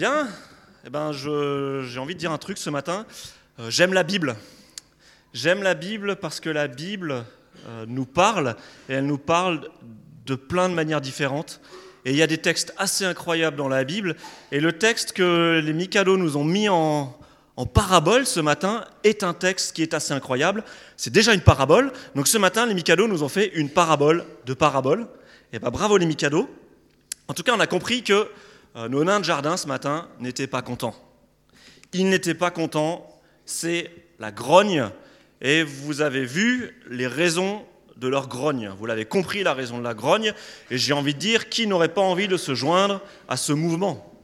Bien, eh ben, j'ai envie de dire un truc ce matin. Euh, j'aime la Bible. J'aime la Bible parce que la Bible euh, nous parle, et elle nous parle de plein de manières différentes. Et il y a des textes assez incroyables dans la Bible. Et le texte que les Mikado nous ont mis en, parabole ce matin est un texte qui est assez incroyable. C'est déjà une parabole. Donc ce matin, les Mikado nous ont fait une parabole de parabole. Et ben bravo les Mikado. En tout cas, on a compris que nos nains de jardin ce matin n'étaient pas contents. Ils n'étaient pas contents. C'est la grogne. Et vous avez vu les raisons de leur grogne. Vous l'avez compris, la raison de la grogne. Et j'ai envie de dire, qui n'aurait pas envie de se joindre à ce mouvement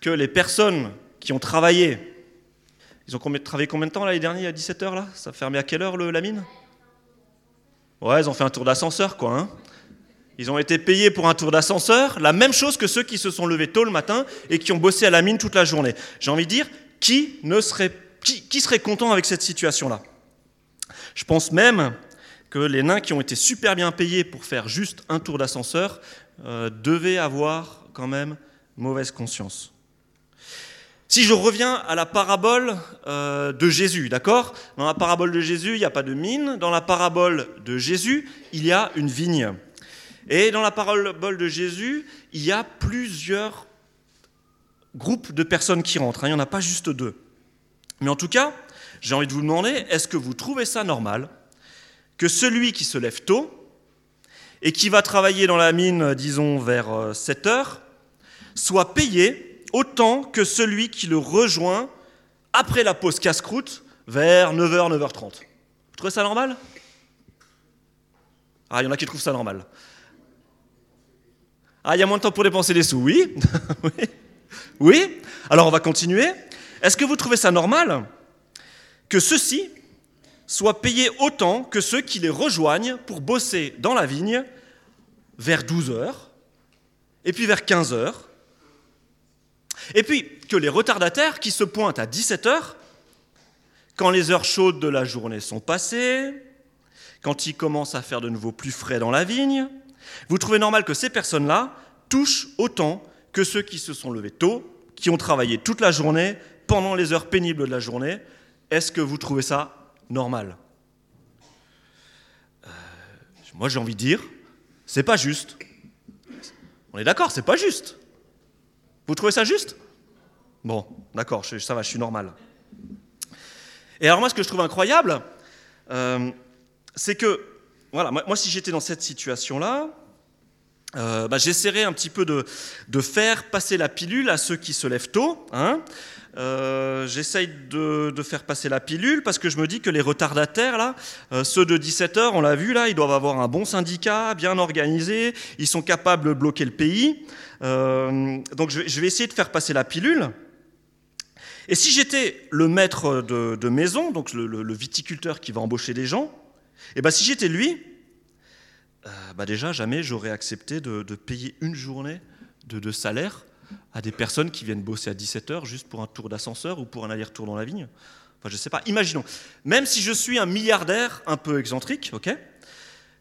Que les personnes qui ont travaillé ils ont travaillé combien de temps l'année dernière, à 17h là? Ça fermé à quelle heure le, la mine? Ouais, ils ont fait un tour d'ascenseur quoi. Hein ils ont été payés pour un tour d'ascenseur, la même chose que ceux qui se sont levés tôt le matin et qui ont bossé à la mine toute la journée. J'ai envie de dire, qui, ne serait, qui, serait content avec cette situation-là? Je pense même que les nains qui ont été super bien payés pour faire juste un tour d'ascenseur euh, devaient avoir quand même mauvaise conscience. Si je reviens à la parabole euh, de Jésus, d'accord? Dans la parabole de Jésus, il n'y a pas de mine. Dans la parabole de Jésus, il y a une vigne. Et dans la parabole de Jésus, il y a plusieurs groupes de personnes qui rentrent. Hein. Il n'y en a pas juste deux. Mais en tout cas, j'ai envie de vous demander, est-ce que vous trouvez ça normal que celui qui se lève tôt et qui va travailler dans la mine, disons, vers 7 euh, heures, soit payé autant que celui qui le rejoint après la pause casse-croûte vers 9h, 9h30. Vous trouvez ça normal? Ah, il y en a qui trouvent ça normal. Ah, il y a moins de temps pour dépenser des sous, oui. Oui. Alors on va continuer. Est-ce que vous trouvez ça normal que ceux-ci soient payés autant que ceux qui les rejoignent pour bosser dans la vigne vers 12h, et puis vers 15h, et puis que les retardataires qui se pointent à 17h, quand les heures chaudes de la journée sont passées, quand il commence à faire de nouveau plus frais dans la vigne, vous trouvez normal que ces personnes-là touchent autant que ceux qui se sont levés tôt, qui ont travaillé toute la journée, pendant les heures pénibles de la journée. Est-ce que vous trouvez ça normal? Euh, Moi j'ai envie de dire, c'est pas juste. On est d'accord, c'est pas juste. Vous trouvez ça juste? Bon, d'accord, ça va, je suis normal. Et alors moi, ce que je trouve incroyable, euh, c'est que, voilà, moi, si j'étais dans cette situation-là, euh, bah, j'essaierais un petit peu de, faire passer la pilule à ceux qui se lèvent tôt. Hein. Euh, j'essaye de, faire passer la pilule parce que je me dis que les retardataires, là, ceux de 17 heures, on l'a vu là, ils doivent avoir un bon syndicat, bien organisé, ils sont capables de bloquer le pays. Euh, donc je vais essayer de faire passer la pilule. Et si j'étais le maître de, maison, donc le, viticulteur qui va embaucher des gens, eh ben si j'étais lui, euh, bah déjà jamais j'aurais accepté de, payer une journée de, salaire à des personnes qui viennent bosser à 17 heures juste pour un tour d'ascenseur ou pour un aller-retour dans la vigne. Enfin, je sais pas. Imaginons, même si je suis un milliardaire un peu excentrique, ok,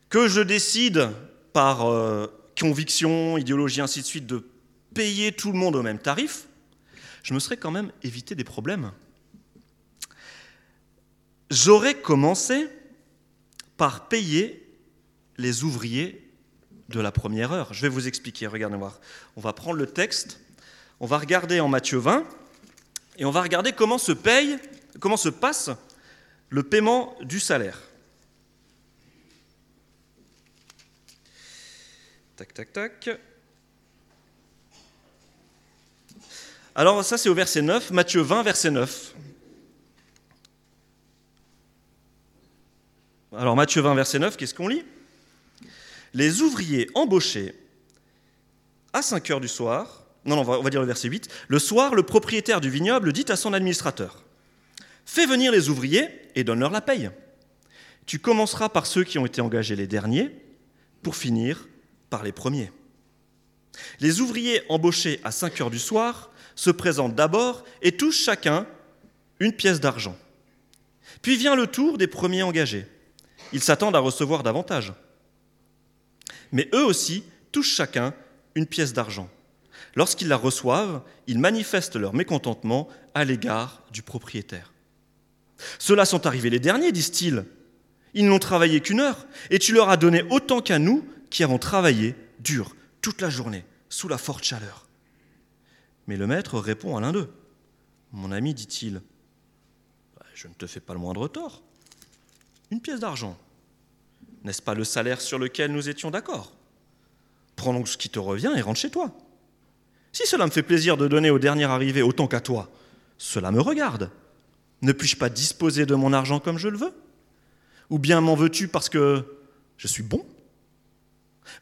que je décide par euh, conviction, idéologie, ainsi de suite, de payer tout le monde au même tarif, je me serais quand même évité des problèmes. J'aurais commencé par payer les ouvriers de la première heure. Je vais vous expliquer, regardez voir. On va prendre le texte, on va regarder en Matthieu 20, et on va regarder comment se paye, comment se passe le paiement du salaire. Tac, tac, tac. Alors ça c'est au verset 9, Matthieu 20, verset 9. Alors Matthieu 20, verset 9, qu'est-ce qu'on lit? Les ouvriers embauchés à 5 heures du soir, non, non, on va dire le verset 8, le soir, le propriétaire du vignoble dit à son administrateur, Fais venir les ouvriers et donne-leur la paye. Tu commenceras par ceux qui ont été engagés les derniers, pour finir par les premiers. Les ouvriers embauchés à 5 heures du soir se présentent d'abord et touchent chacun une pièce d'argent. Puis vient le tour des premiers engagés. Ils s'attendent à recevoir davantage. Mais eux aussi touchent chacun une pièce d'argent. lorsqu'ils la reçoivent, ils manifestent leur mécontentement à l'égard du propriétaire. Ceux-là sont arrivés les derniers, disent-ils. Ils n'ont travaillé qu'une heure, et tu leur as donné autant qu'à nous qui avons travaillé dur toute la journée, sous la forte chaleur. Mais le maître répond à l'un d'eux. Mon ami, dit-il, je ne te fais pas le moindre tort. Une pièce d'argent. N'est-ce pas le salaire sur lequel nous étions d'accord? Prends donc ce qui te revient et rentre chez toi. Si cela me fait plaisir de donner au dernier arrivé autant qu'à toi, cela me regarde. Ne puis-je pas disposer de mon argent comme je le veux? Ou bien m'en veux-tu parce que je suis bon?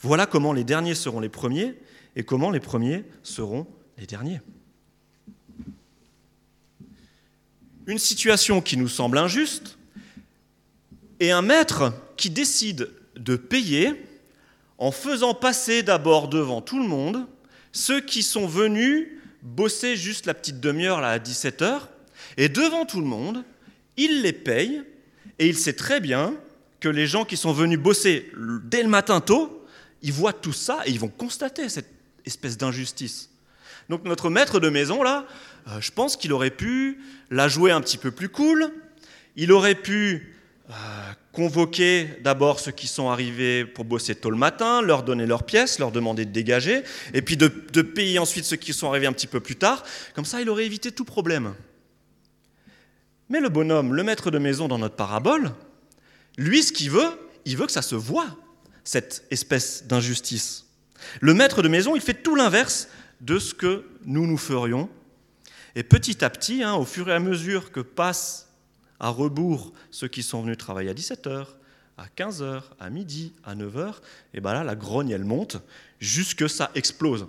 Voilà comment les derniers seront les premiers et comment les premiers seront les derniers. Une situation qui nous semble injuste et un maître qui décide de payer en faisant passer d'abord devant tout le monde ceux qui sont venus bosser juste la petite demi-heure à 17h et devant tout le monde, il les paye et il sait très bien que les gens qui sont venus bosser dès le matin tôt, ils voient tout ça et ils vont constater cette espèce d'injustice. Donc notre maître de maison, là, euh, je pense qu'il aurait pu la jouer un petit peu plus cool. Il aurait pu convoquer d'abord ceux qui sont arrivés pour bosser tôt le matin, leur donner leurs pièces, leur demander de dégager, et puis de, payer ensuite ceux qui sont arrivés un petit peu plus tard. Comme ça, il aurait évité tout problème. Mais le bonhomme, le maître de maison dans notre parabole, lui, ce qu'il veut, il veut que ça se voit, cette espèce d'injustice. Le maître de maison, il fait tout l'inverse de ce que nous nous ferions. Et petit à petit, hein, au fur et à mesure que passent à rebours ceux qui sont venus travailler à 17h, à 15h, à midi, à 9h, et bien là, la grogne, elle monte jusque ça explose.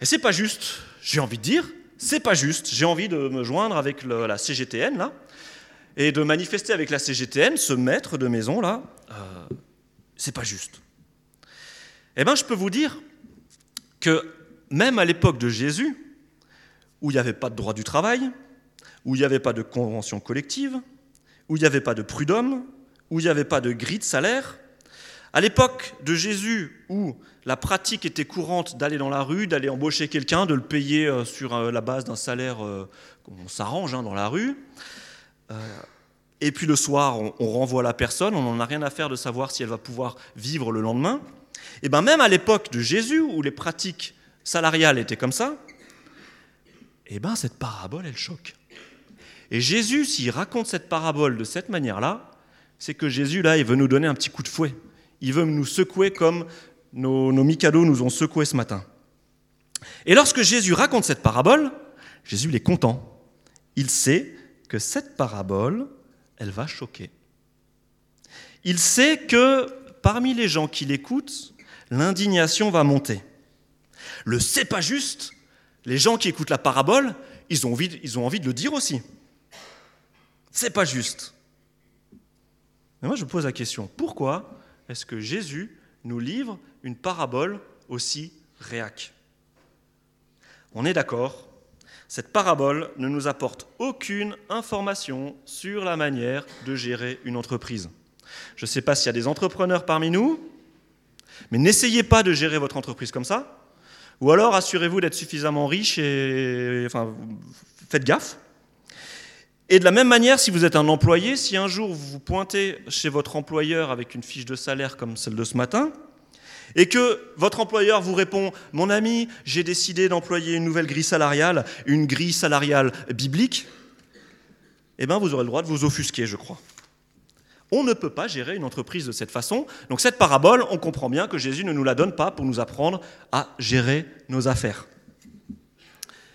Et c'est pas juste, j'ai envie de dire, c'est pas juste. J'ai envie de me joindre avec la CGTN là et de manifester avec la CGTN, ce maître de maison là. Euh, c'est pas juste. Eh bien, je peux vous dire que même à l'époque de Jésus, où il n'y avait pas de droit du travail, où il n'y avait pas de convention collective, où il n'y avait pas de prud'homme, où il n'y avait pas de grille de salaire, à l'époque de Jésus, où la pratique était courante d'aller dans la rue, d'aller embaucher quelqu'un, de le payer euh, sur euh, la base d'un salaire, euh, on s'arrange hein, dans la rue, et puis le soir, on, renvoie la personne, on n'en a rien à faire de savoir si elle va pouvoir vivre le lendemain. Et bien même à l'époque de Jésus, où les pratiques salariales étaient comme ça, et bien cette parabole, elle choque. Et Jésus, s'il raconte cette parabole de cette manière-là, c'est que Jésus, là, il veut nous donner un petit coup de fouet il veut nous secouer comme nos, nos Mikado nous ont secoué ce matin. Et lorsque Jésus raconte cette parabole, Jésus est content. Il sait que cette parabole, elle va choquer. Il sait que parmi les gens qui l'écoutent, l'indignation va monter. Le c'est pas juste, les gens qui écoutent la parabole, ils ont envie de le dire aussi. C'est pas juste. Mais moi je pose la question, pourquoi est-ce que Jésus nous livre une parabole aussi réac? On est d'accord, cette parabole ne nous apporte aucune information sur la manière de gérer une entreprise. Je ne sais pas s'il y a des entrepreneurs parmi nous, mais n'essayez pas de gérer votre entreprise comme ça, ou alors assurez-vous d'être suffisamment riche et enfin, faites gaffe. Et de la même manière, si vous êtes un employé, si un jour vous vous pointez chez votre employeur avec une fiche de salaire comme celle de ce matin, et que votre employeur vous répond Mon ami, j'ai décidé d'employer une nouvelle grille salariale, une grille salariale biblique, eh bien vous aurez le droit de vous offusquer, je crois. On ne peut pas gérer une entreprise de cette façon. Donc cette parabole, on comprend bien que Jésus ne nous la donne pas pour nous apprendre à gérer nos affaires.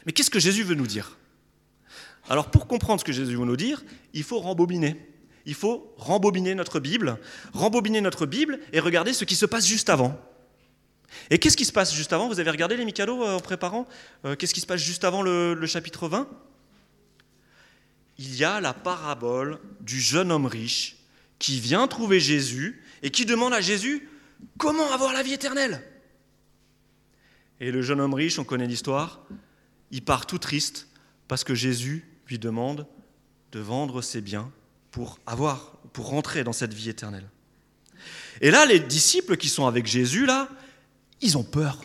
Mais qu'est-ce que Jésus veut nous dire? Alors pour comprendre ce que Jésus veut nous dire, il faut rembobiner. Il faut rembobiner notre Bible, rembobiner notre Bible et regarder ce qui se passe juste avant. Et qu'est-ce qui se passe juste avant? Vous avez regardé les Mikado euh, en préparant? Euh, Qu'est-ce qui se passe juste avant le, le chapitre 20 Il y a la parabole du jeune homme riche qui vient trouver Jésus et qui demande à Jésus comment avoir la vie éternelle? Et le jeune homme riche, on connaît l'histoire, il part tout triste parce que Jésus lui demande de vendre ses biens pour avoir, pour rentrer dans cette vie éternelle. Et là, les disciples qui sont avec Jésus, là, ils ont peur.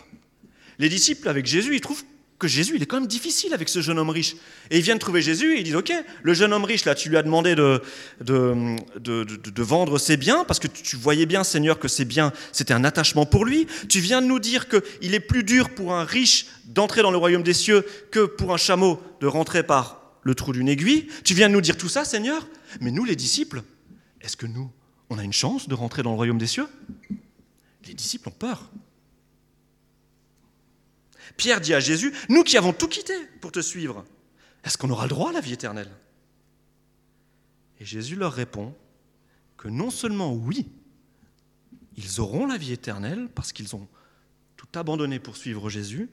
Les disciples avec Jésus, ils trouvent que Jésus, il est quand même difficile avec ce jeune homme riche. Et ils viennent trouver Jésus et ils disent, OK, le jeune homme riche, là, tu lui as demandé de, de, vendre ses biens parce que tu voyais bien, Seigneur, que ses biens, c'était un attachement pour lui. Tu viens de nous dire qu'il est plus dur pour un riche d'entrer dans le royaume des cieux que pour un chameau de rentrer par le trou d'une aiguille. Tu viens de nous dire tout ça, Seigneur. Mais nous, les disciples, est-ce que nous, on a une chance de rentrer dans le royaume des cieux? Les disciples ont peur. Pierre dit à Jésus, nous qui avons tout quitté pour te suivre, est-ce qu'on aura le droit à la vie éternelle? Et Jésus leur répond que non seulement oui, ils auront la vie éternelle parce qu'ils ont tout abandonné pour suivre Jésus,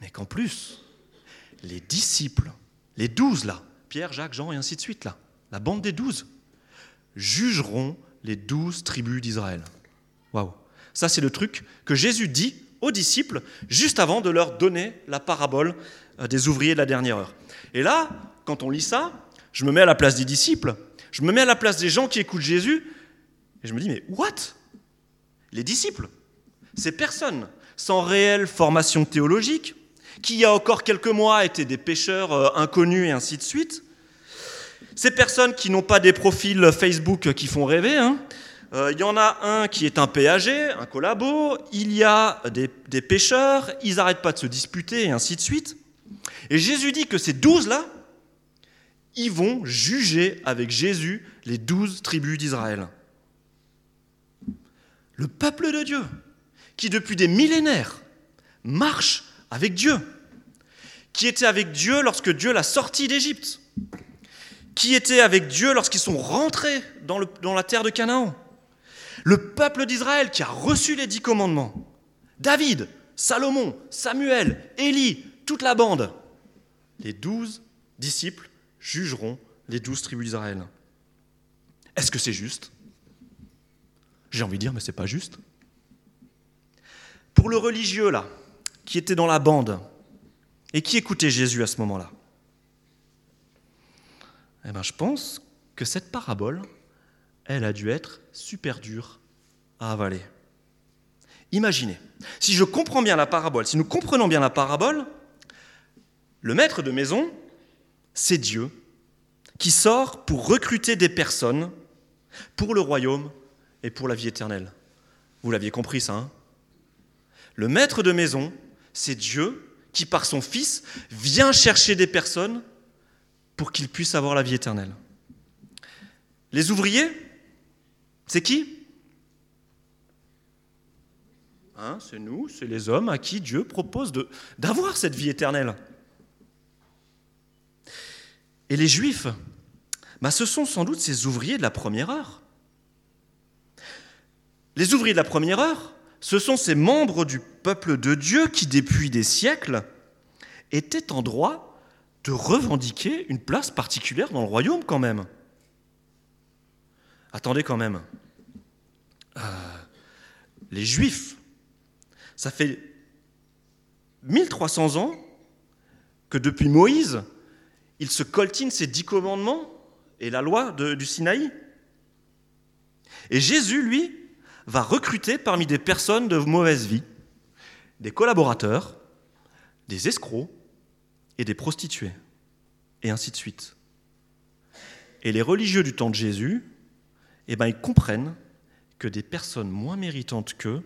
mais qu'en plus, les disciples, les douze là, Pierre, Jacques, Jean et ainsi de suite là, la bande des douze, jugeront les douze tribus d'Israël. Waouh! Ça, c'est le truc que Jésus dit aux disciples juste avant de leur donner la parabole euh, des ouvriers de la dernière heure. Et là, quand on lit ça, je me mets à la place des disciples, je me mets à la place des gens qui écoutent Jésus, et je me dis, mais what? Les disciples, ces personnes sans réelle formation théologique, qui il y a encore quelques mois étaient des pêcheurs euh, inconnus et ainsi de suite, ces personnes qui n'ont pas des profils Facebook qui font rêver, hein, euh, il y en a un qui est un péager, un collabo, il y a des, pêcheurs, ils n'arrêtent pas de se disputer et ainsi de suite. Et Jésus dit que ces douze-là, ils vont juger avec Jésus les douze tribus d'Israël. Le peuple de Dieu, qui depuis des millénaires marche avec Dieu, qui était avec Dieu lorsque Dieu l'a sorti d'Égypte, qui était avec Dieu lorsqu'ils sont rentrés dans, la terre de Canaan, le peuple d'Israël qui a reçu les dix commandements. David, Salomon, Samuel, Élie, toute la bande. Les douze disciples jugeront les douze tribus d'Israël. Est-ce que c'est juste? J'ai envie de dire, mais c'est pas juste. Pour le religieux, là, qui était dans la bande et qui écoutait Jésus à ce moment-là, eh ben, je pense que cette parabole, elle a dû être super dure à avaler. Imaginez, si je comprends bien la parabole, si nous comprenons bien la parabole, le maître de maison, c'est Dieu qui sort pour recruter des personnes pour le royaume et pour la vie éternelle. Vous l'aviez compris ça, hein? Le maître de maison, c'est Dieu qui, par son Fils, vient chercher des personnes pour qu'ils puissent avoir la vie éternelle. Les ouvriers, c'est qui? Hein, C'est nous, c'est les hommes à qui Dieu propose d'avoir cette vie éternelle. Et les juifs, bah, ce sont sans doute ces ouvriers de la première heure. Les ouvriers de la première heure, ce sont ces membres du peuple de Dieu qui, depuis des siècles, étaient en droit de revendiquer une place particulière dans le royaume quand même. Attendez quand même. Euh, les Juifs, ça fait 1300 ans que depuis Moïse, ils se coltinent ces dix commandements et la loi du Sinaï. Et Jésus, lui, va recruter parmi des personnes de mauvaise vie des collaborateurs, des escrocs et des prostituées, et ainsi de suite. Et les religieux du temps de Jésus, eh ben, ils comprennent que des personnes moins méritantes qu'eux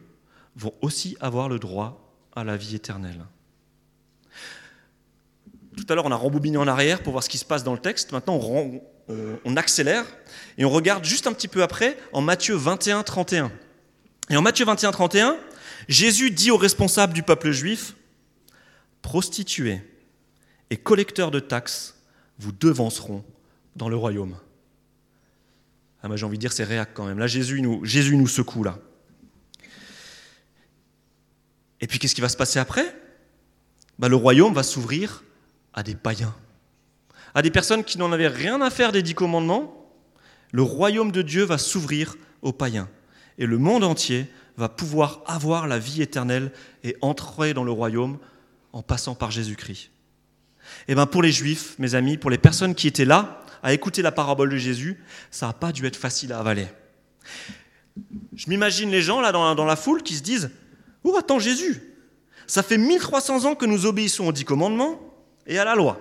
vont aussi avoir le droit à la vie éternelle. Tout à l'heure, on a rembobiné en arrière pour voir ce qui se passe dans le texte. Maintenant, on, accélère et on regarde juste un petit peu après en Matthieu 21, 31. Et en Matthieu 21, 31, Jésus dit aux responsables du peuple juif, prostituées et collecteurs de taxes vous devanceront dans le royaume. Ah, j'ai envie de dire c'est réac quand même. Là, Jésus nous, Jésus nous secoue là. Et puis qu'est-ce qui va se passer après? Bah, Le royaume va s'ouvrir à des païens, à des personnes qui n'en avaient rien à faire des dix commandements. Le royaume de Dieu va s'ouvrir aux païens. Et le monde entier va pouvoir avoir la vie éternelle et entrer dans le royaume en passant par Jésus-Christ. Et eh bien pour les Juifs, mes amis, pour les personnes qui étaient là, à écouter la parabole de Jésus, ça n'a pas dû être facile à avaler. Je m'imagine les gens là dans la, foule qui se disent Oh, attends Jésus, ça fait 1300 ans que nous obéissons aux dix commandements et à la loi.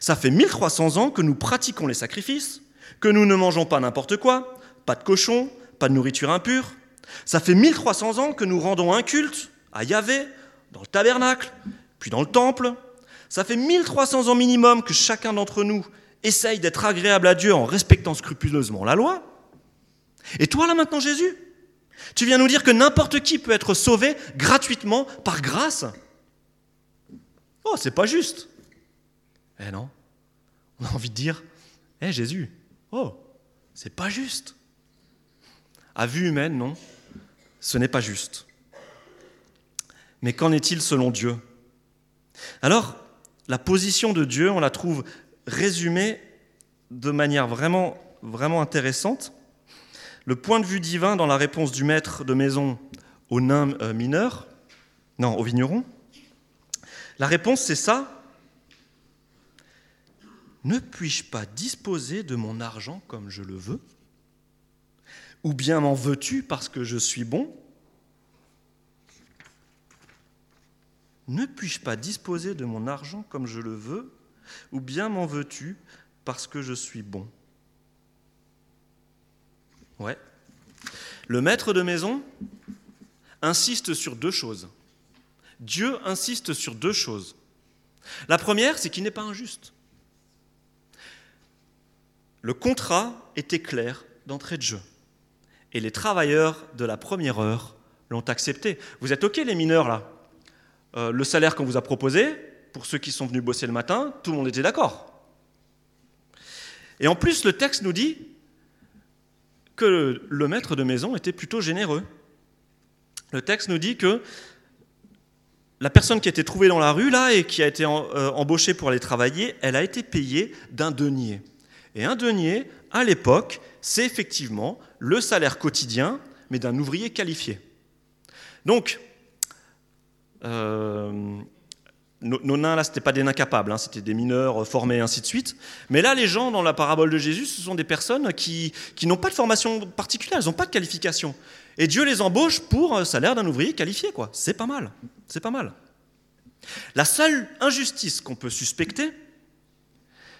Ça fait 1300 ans que nous pratiquons les sacrifices, que nous ne mangeons pas n'importe quoi, pas de cochon, de nourriture impure. Ça fait 1300 ans que nous rendons un culte à Yahvé, dans le tabernacle, puis dans le temple. Ça fait 1300 ans minimum que chacun d'entre nous essaye d'être agréable à Dieu en respectant scrupuleusement la loi. Et toi là maintenant Jésus, tu viens nous dire que n'importe qui peut être sauvé gratuitement par grâce Oh, c'est pas juste. Eh non, on a envie de dire, eh Jésus, oh, c'est pas juste. À vue humaine, non, ce n'est pas juste. Mais qu'en est-il selon Dieu? Alors, la position de Dieu, on la trouve résumée de manière vraiment, vraiment intéressante. Le point de vue divin dans la réponse du maître de maison au nain euh, mineur, non, au vigneron, la réponse c'est ça. Ne puis-je pas disposer de mon argent comme je le veux? Ou bien m'en veux-tu parce que je suis bon? Ne puis-je pas disposer de mon argent comme je le veux? Ou bien m'en veux-tu parce que je suis bon? Ouais. Le maître de maison insiste sur deux choses. Dieu insiste sur deux choses. La première, c'est qu'il n'est pas injuste. Le contrat était clair d'entrée de jeu. Et les travailleurs de la première heure l'ont accepté. Vous êtes OK les mineurs là? Euh, Le salaire qu'on vous a proposé, pour ceux qui sont venus bosser le matin, tout le monde était d'accord. Et en plus, le texte nous dit que le maître de maison était plutôt généreux. Le texte nous dit que la personne qui a été trouvée dans la rue là et qui a été euh, embauchée pour aller travailler, elle a été payée d'un denier. Et un denier, à l'époque, c'est effectivement le salaire quotidien, mais d'un ouvrier qualifié. Donc, euh, nos, nains, là, ce pas des nains capables, hein, c'était des mineurs formés, ainsi de suite. Mais là, les gens dans la parabole de Jésus, ce sont des personnes qui, qui n'ont pas de formation particulière, elles n'ont pas de qualification. Et Dieu les embauche pour un salaire d'un ouvrier qualifié, quoi. C'est pas mal, c'est pas mal. La seule injustice qu'on peut suspecter,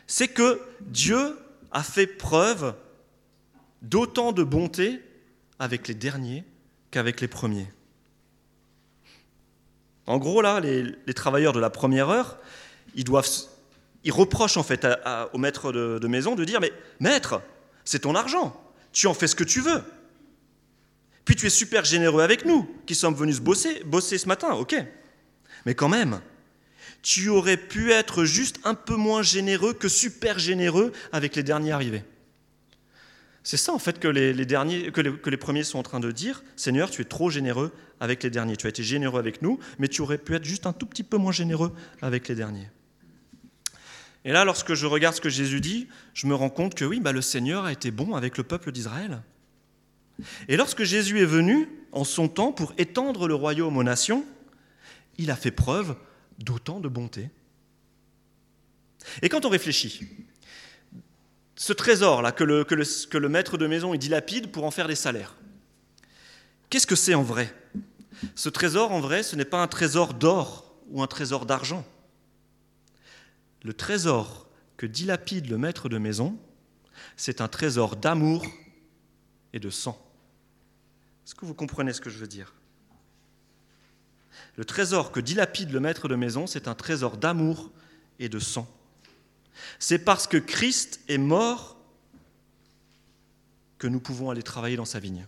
c'est que Dieu a fait preuve d'autant de bonté avec les derniers qu'avec les premiers. En gros, là, les, travailleurs de la première heure, ils, doivent, ils reprochent en fait au maître de, maison de dire Mais maître, c'est ton argent, tu en fais ce que tu veux. Puis tu es super généreux avec nous, qui sommes venus bosser, bosser ce matin, ok. Mais quand même, tu aurais pu être juste un peu moins généreux que super généreux avec les derniers arrivés. C'est ça en fait que les, derniers, que les, premiers sont en train de dire, Seigneur, tu es trop généreux avec les derniers. Tu as été généreux avec nous, mais tu aurais pu être juste un tout petit peu moins généreux avec les derniers. Et là, lorsque je regarde ce que Jésus dit, je me rends compte que oui, bah, le Seigneur a été bon avec le peuple d'Israël. Et lorsque Jésus est venu en son temps pour étendre le royaume aux nations, il a fait preuve d'autant de bonté. Et quand on réfléchit, ce trésor-là que le, que, le, maître de maison il dilapide pour en faire des salaires, qu'est-ce que c'est en vrai? Ce trésor, en vrai, ce n'est pas un trésor d'or ou un trésor d'argent. Le trésor que dilapide le maître de maison, c'est un trésor d'amour et de sang. Est-ce que vous comprenez ce que je veux dire? Le trésor que dilapide le maître de maison, c'est un trésor d'amour et de sang. C'est parce que Christ est mort que nous pouvons aller travailler dans sa vigne.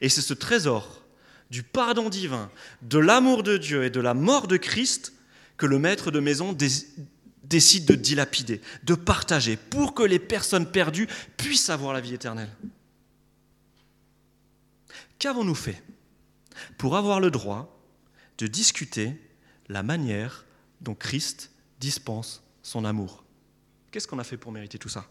Et c'est ce trésor du pardon divin, de l'amour de Dieu et de la mort de Christ que le maître de maison décide de dilapider, de partager, pour que les personnes perdues puissent avoir la vie éternelle. Qu'avons-nous fait pour avoir le droit de discuter la manière dont Christ dispense son amour. Qu'est-ce qu'on a fait pour mériter tout ça?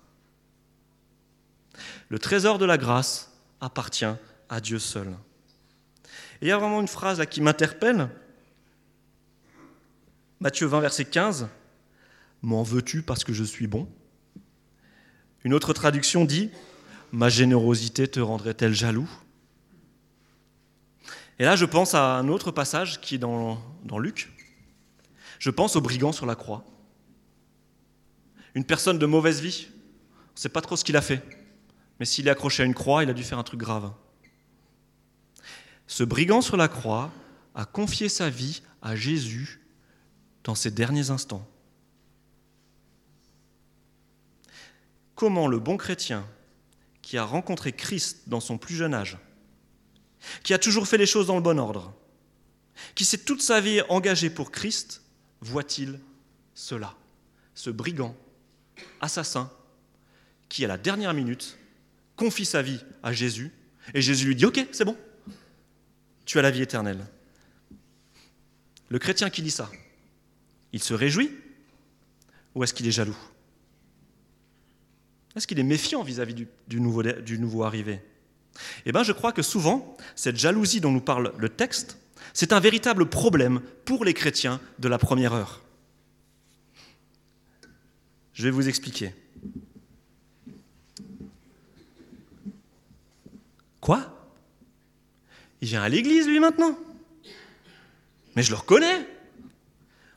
Le trésor de la grâce appartient à Dieu seul. Et il y a vraiment une phrase là qui m'interpelle. Matthieu 20, verset 15. M'en veux-tu parce que je suis bon? Une autre traduction dit Ma générosité te rendrait-elle jaloux? Et là, je pense à un autre passage qui est dans, dans Luc. Je pense au brigand sur la croix. Une personne de mauvaise vie. On ne sait pas trop ce qu'il a fait. Mais s'il est accroché à une croix, il a dû faire un truc grave. Ce brigand sur la croix a confié sa vie à Jésus dans ses derniers instants. Comment le bon chrétien qui a rencontré Christ dans son plus jeune âge, qui a toujours fait les choses dans le bon ordre, qui s'est toute sa vie engagé pour Christ, voit-il cela Ce brigand, assassin, qui à la dernière minute confie sa vie à Jésus, et Jésus lui dit, OK, c'est bon, tu as la vie éternelle. Le chrétien qui dit ça, il se réjouit ou est-ce qu'il est jaloux? Est-ce qu'il est méfiant vis-à-vis du, nouveau, du nouveau arrivé? Eh bien, je crois que souvent, cette jalousie dont nous parle le texte, c'est un véritable problème pour les chrétiens de la première heure. Je vais vous expliquer. Quoi? Il vient à l'église, lui, maintenant? Mais je le reconnais.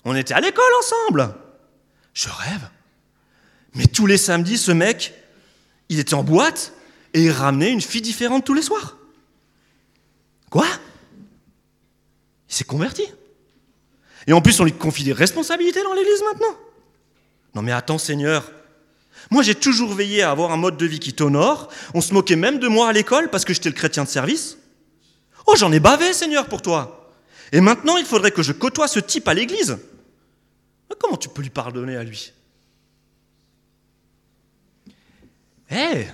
On était à l'école ensemble. Je rêve. Mais tous les samedis, ce mec, il était en boîte et il ramenait une fille différente tous les soirs. Quoi? Il s'est converti. Et en plus, on lui confie des responsabilités dans l'église maintenant. Non mais attends Seigneur, moi, j'ai toujours veillé à avoir un mode de vie qui t'honore. On se moquait même de moi à l'école parce que j'étais le chrétien de service. Oh, j'en ai bavé, Seigneur, pour toi. Et maintenant, il faudrait que je côtoie ce type à l'église. comment tu peux lui pardonner à lui? Eh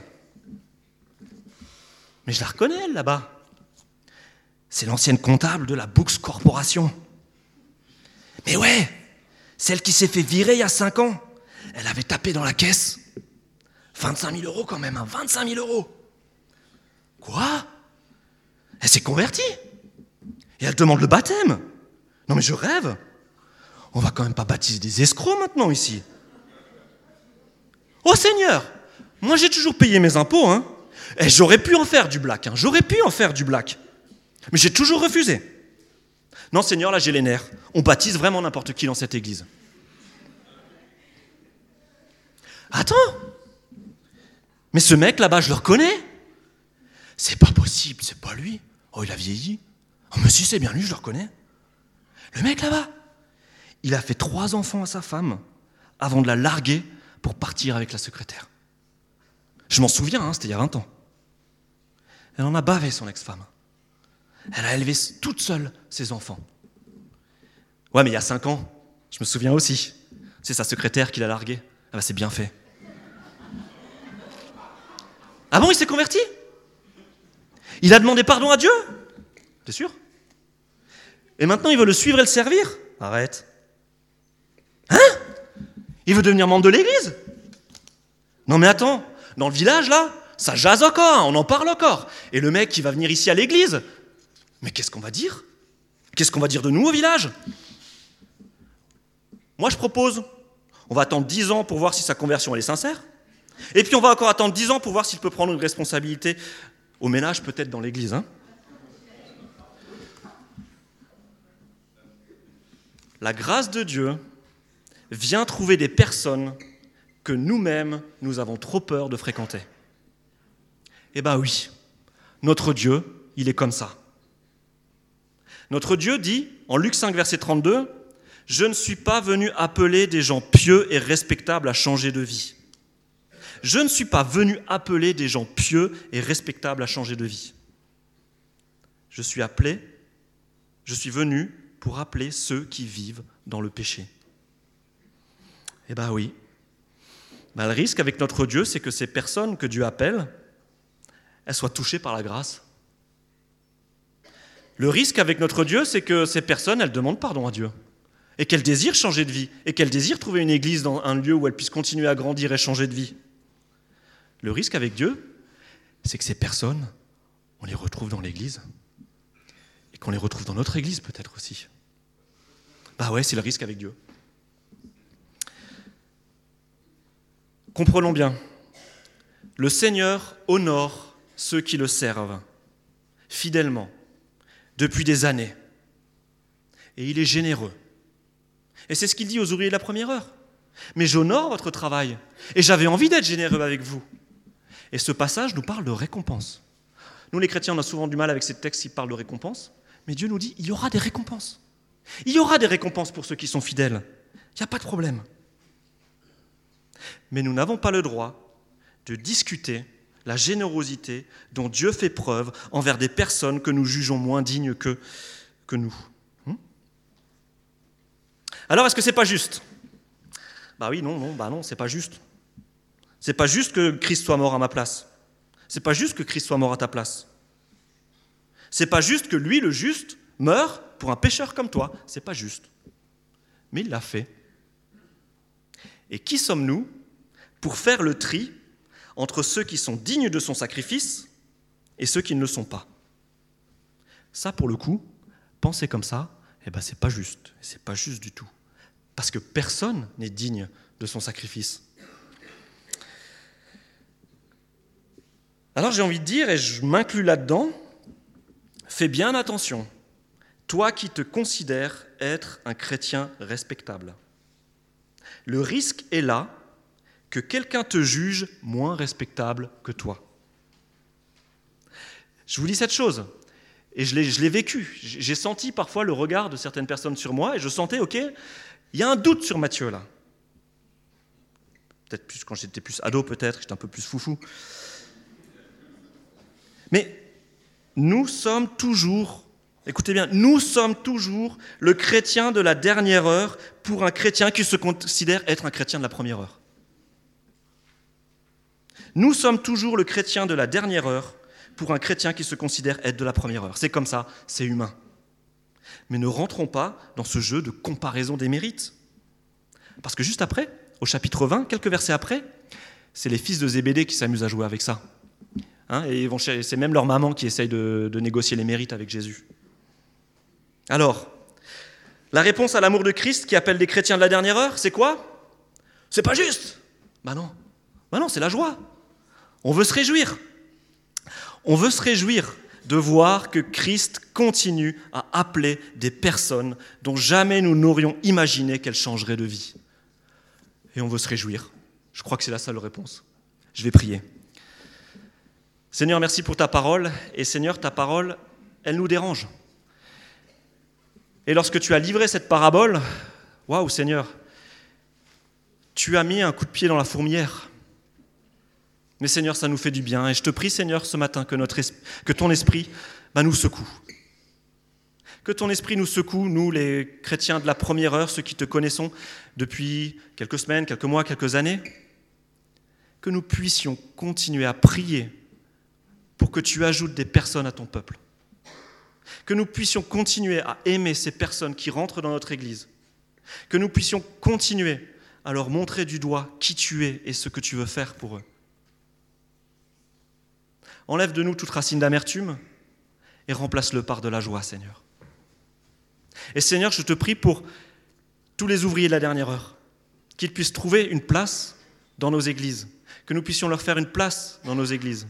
Mais je la reconnais, elle, là-bas. C'est l'ancienne comptable de la Books Corporation. Mais ouais, celle qui s'est fait virer il y a cinq ans. Elle avait tapé dans la caisse. 25 000 euros quand même, 25 hein, 000 euros. Quoi? Elle s'est convertie. Et elle demande le baptême. Non mais je rêve. On va quand même pas baptiser des escrocs maintenant ici. Oh Seigneur, moi j'ai toujours payé mes impôts, hein. Et j'aurais pu en faire du black, hein. j'aurais pu en faire du black. Mais j'ai toujours refusé. Non Seigneur, là j'ai les nerfs. On baptise vraiment n'importe qui dans cette église. Attends, mais ce mec là-bas, je le reconnais. C'est pas possible, c'est pas lui. Oh, il a vieilli. Oh, mais si, c'est bien lui, je le reconnais. Le mec là-bas, il a fait trois enfants à sa femme avant de la larguer pour partir avec la secrétaire. Je m'en souviens, hein, c'était il y a 20 ans. Elle en a bavé son ex-femme. Elle a élevé toute seule ses enfants. Ouais, mais il y a 5 ans, je me souviens aussi. C'est sa secrétaire qui l'a largué. Ah bah c'est bien fait. Ah bon, il s'est converti? Il a demandé pardon à Dieu? T'es sûr? Et maintenant, il veut le suivre et le servir? Arrête. Hein? Il veut devenir membre de l'église? Non mais attends, dans le village là, ça jase encore, on en parle encore. Et le mec qui va venir ici à l'église, mais qu'est-ce qu'on va dire? Qu'est-ce qu'on va dire de nous au village? Moi je propose, on va attendre 10 ans pour voir si sa conversion elle est sincère. Et puis on va encore attendre dix ans pour voir s'il peut prendre une responsabilité au ménage, peut-être dans l'église. Hein. la grâce de Dieu vient trouver des personnes que nous-mêmes, nous avons trop peur de fréquenter. Eh bien oui, notre Dieu, il est comme ça. Notre Dieu dit, en Luc 5, verset 32, Je ne suis pas venu appeler des gens pieux et respectables à changer de vie. Je ne suis pas venu appeler des gens pieux et respectables à changer de vie. Je suis appelé, je suis venu pour appeler ceux qui vivent dans le péché. Eh bien oui. Ben, le risque avec notre Dieu, c'est que ces personnes que Dieu appelle, elles soient touchées par la grâce. Le risque avec notre Dieu, c'est que ces personnes, elles demandent pardon à Dieu. Et qu'elles désirent changer de vie. Et qu'elles désirent trouver une église dans un lieu où elles puissent continuer à grandir et changer de vie. Le risque avec Dieu, c'est que ces personnes, on les retrouve dans l'Église et qu'on les retrouve dans notre Église peut-être aussi. Bah ouais, c'est le risque avec Dieu. Comprenons bien, le Seigneur honore ceux qui le servent fidèlement, depuis des années. Et il est généreux. Et c'est ce qu'il dit aux ouvriers de la première heure. Mais j'honore votre travail. Et j'avais envie d'être généreux avec vous. Et ce passage nous parle de récompense. Nous, les chrétiens, on a souvent du mal avec ces textes qui parlent de récompense. Mais Dieu nous dit, il y aura des récompenses. Il y aura des récompenses pour ceux qui sont fidèles. Il n'y a pas de problème. Mais nous n'avons pas le droit de discuter la générosité dont Dieu fait preuve envers des personnes que nous jugeons moins dignes que, nous. Hmm Alors, est-ce que c'est pas juste? Bah oui, non, non, bah non, c'est pas juste. C'est pas juste que Christ soit mort à ma place. C'est pas juste que Christ soit mort à ta place. C'est pas juste que lui, le juste, meure pour un pécheur comme toi. C'est pas juste. Mais il l'a fait. Et qui sommes-nous pour faire le tri entre ceux qui sont dignes de son sacrifice et ceux qui ne le sont pas? Ça, pour le coup, penser comme ça, eh ben, c'est pas juste. C'est pas juste du tout. Parce que personne n'est digne de son sacrifice. Alors j'ai envie de dire, et je m'inclus là-dedans, fais bien attention, toi qui te considères être un chrétien respectable. Le risque est là que quelqu'un te juge moins respectable que toi. Je vous dis cette chose, et je l'ai vécu. J'ai senti parfois le regard de certaines personnes sur moi, et je sentais, ok, il y a un doute sur Mathieu là. Peut-être plus quand j'étais plus ado, peut-être, j'étais un peu plus foufou. Mais nous sommes toujours, écoutez bien, nous sommes toujours le chrétien de la dernière heure pour un chrétien qui se considère être un chrétien de la première heure. Nous sommes toujours le chrétien de la dernière heure pour un chrétien qui se considère être de la première heure. C'est comme ça, c'est humain. Mais ne rentrons pas dans ce jeu de comparaison des mérites. Parce que juste après, au chapitre 20, quelques versets après, c'est les fils de Zébédée qui s'amusent à jouer avec ça. Hein, et c'est même leur maman qui essaye de, négocier les mérites avec Jésus. Alors, la réponse à l'amour de Christ qui appelle les chrétiens de la dernière heure, c'est quoi? C'est pas juste Ben non. Ben non, c'est la joie. On veut se réjouir. On veut se réjouir de voir que Christ continue à appeler des personnes dont jamais nous n'aurions imaginé qu'elles changeraient de vie. Et on veut se réjouir. Je crois que c'est la seule réponse. Je vais prier. Seigneur, merci pour ta parole. Et Seigneur, ta parole, elle nous dérange. Et lorsque tu as livré cette parabole, waouh Seigneur, tu as mis un coup de pied dans la fourmière. Mais Seigneur, ça nous fait du bien. Et je te prie, Seigneur, ce matin, que, ton esprit bah, nous secoue. Que ton esprit nous secoue, nous, les chrétiens de la première heure, ceux qui te connaissons depuis quelques semaines, quelques mois, quelques années. Que nous puissions continuer à prier pour que tu ajoutes des personnes à ton peuple. Que nous puissions continuer à aimer ces personnes qui rentrent dans notre Église. Que nous puissions continuer à leur montrer du doigt qui tu es et ce que tu veux faire pour eux. Enlève de nous toute racine d'amertume et remplace-le par de la joie, Seigneur. Et Seigneur, je te prie pour tous les ouvriers de la dernière heure, qu'ils puissent trouver une place dans nos églises, que nous puissions leur faire une place dans nos églises.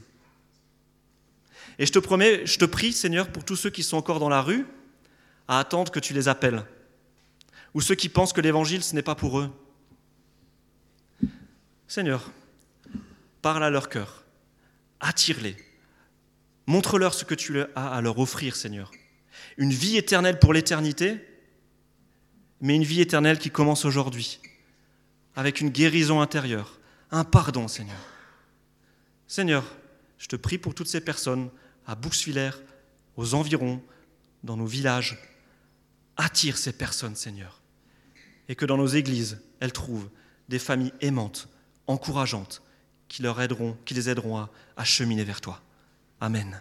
Et je te promets, je te prie, Seigneur, pour tous ceux qui sont encore dans la rue, à attendre que tu les appelles, ou ceux qui pensent que l'évangile, ce n'est pas pour eux. Seigneur, parle à leur cœur, attire-les, montre-leur ce que tu as à leur offrir, Seigneur. Une vie éternelle pour l'éternité, mais une vie éternelle qui commence aujourd'hui, avec une guérison intérieure, un pardon, Seigneur. Seigneur, je te prie pour toutes ces personnes à Bouxwiller, aux environs, dans nos villages. Attire ces personnes, Seigneur. Et que dans nos églises, elles trouvent des familles aimantes, encourageantes, qui, leur aideront, qui les aideront à, à cheminer vers toi. Amen.